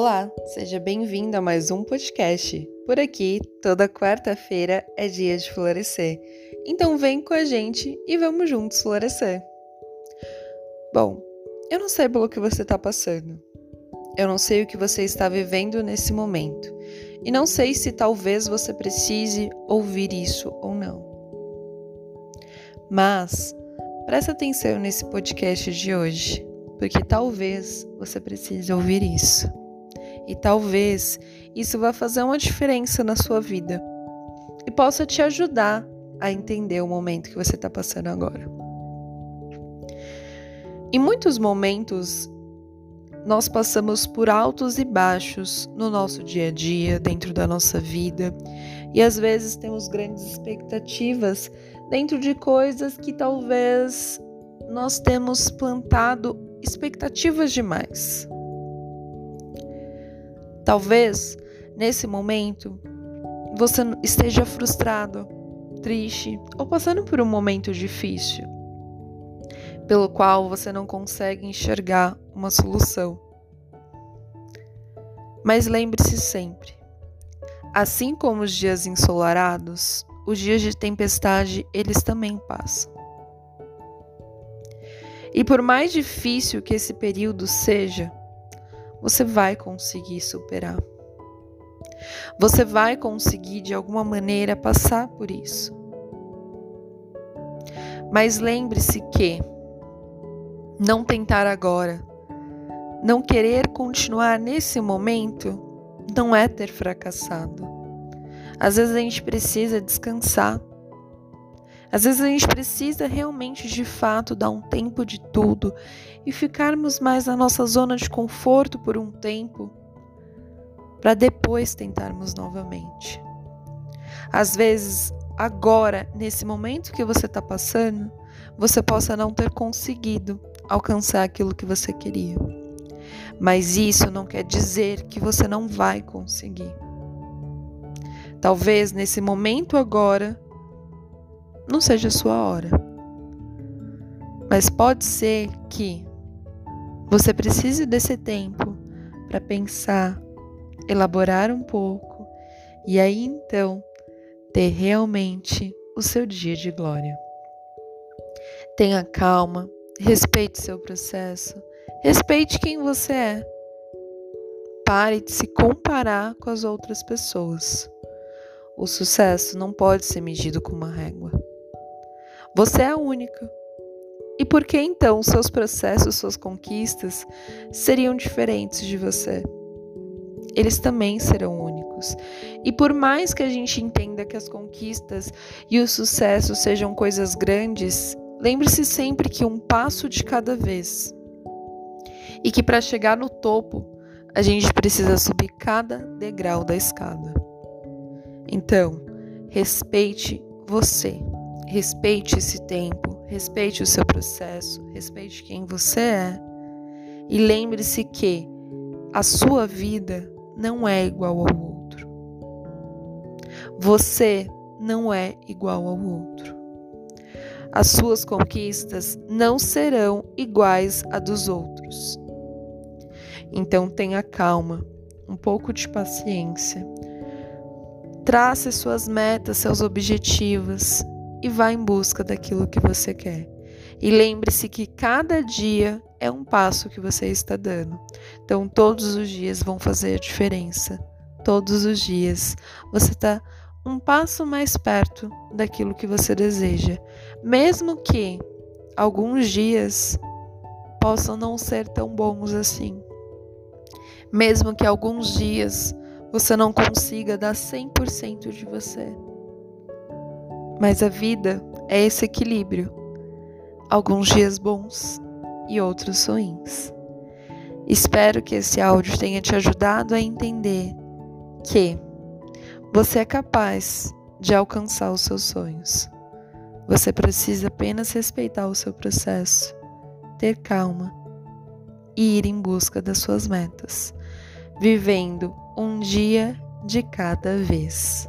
Olá, seja bem-vindo a mais um podcast. Por aqui, toda quarta-feira é dia de florescer. Então vem com a gente e vamos juntos florescer. Bom, eu não sei pelo que você está passando. Eu não sei o que você está vivendo nesse momento. E não sei se talvez você precise ouvir isso ou não. Mas presta atenção nesse podcast de hoje porque talvez você precise ouvir isso. E talvez isso vá fazer uma diferença na sua vida e possa te ajudar a entender o momento que você está passando agora. Em muitos momentos, nós passamos por altos e baixos no nosso dia a dia, dentro da nossa vida, e às vezes temos grandes expectativas dentro de coisas que talvez nós temos plantado expectativas demais. Talvez nesse momento você esteja frustrado, triste ou passando por um momento difícil, pelo qual você não consegue enxergar uma solução. Mas lembre-se sempre: assim como os dias ensolarados, os dias de tempestade eles também passam. E por mais difícil que esse período seja, você vai conseguir superar. Você vai conseguir de alguma maneira passar por isso. Mas lembre-se que não tentar agora, não querer continuar nesse momento, não é ter fracassado. Às vezes a gente precisa descansar. Às vezes a gente precisa realmente de fato dar um tempo de tudo e ficarmos mais na nossa zona de conforto por um tempo para depois tentarmos novamente. Às vezes, agora, nesse momento que você está passando, você possa não ter conseguido alcançar aquilo que você queria. Mas isso não quer dizer que você não vai conseguir. Talvez nesse momento agora não seja a sua hora. Mas pode ser que você precise desse tempo para pensar, elaborar um pouco e aí então ter realmente o seu dia de glória. Tenha calma, respeite seu processo, respeite quem você é. Pare de se comparar com as outras pessoas. O sucesso não pode ser medido com uma régua. Você é única. E por que então seus processos, suas conquistas seriam diferentes de você? Eles também serão únicos. E por mais que a gente entenda que as conquistas e o sucesso sejam coisas grandes, lembre-se sempre que um passo de cada vez. E que para chegar no topo, a gente precisa subir cada degrau da escada. Então, respeite você. Respeite esse tempo, respeite o seu processo, respeite quem você é e lembre-se que a sua vida não é igual ao outro. Você não é igual ao outro. As suas conquistas não serão iguais a dos outros. Então tenha calma, um pouco de paciência. Trace suas metas, seus objetivos e vá em busca daquilo que você quer. E lembre-se que cada dia é um passo que você está dando. Então, todos os dias vão fazer diferença. Todos os dias você está um passo mais perto daquilo que você deseja. Mesmo que alguns dias possam não ser tão bons assim. Mesmo que alguns dias você não consiga dar 100% de você. Mas a vida é esse equilíbrio. Alguns dias bons e outros ruins. Espero que esse áudio tenha te ajudado a entender que você é capaz de alcançar os seus sonhos. Você precisa apenas respeitar o seu processo, ter calma e ir em busca das suas metas, vivendo um dia de cada vez.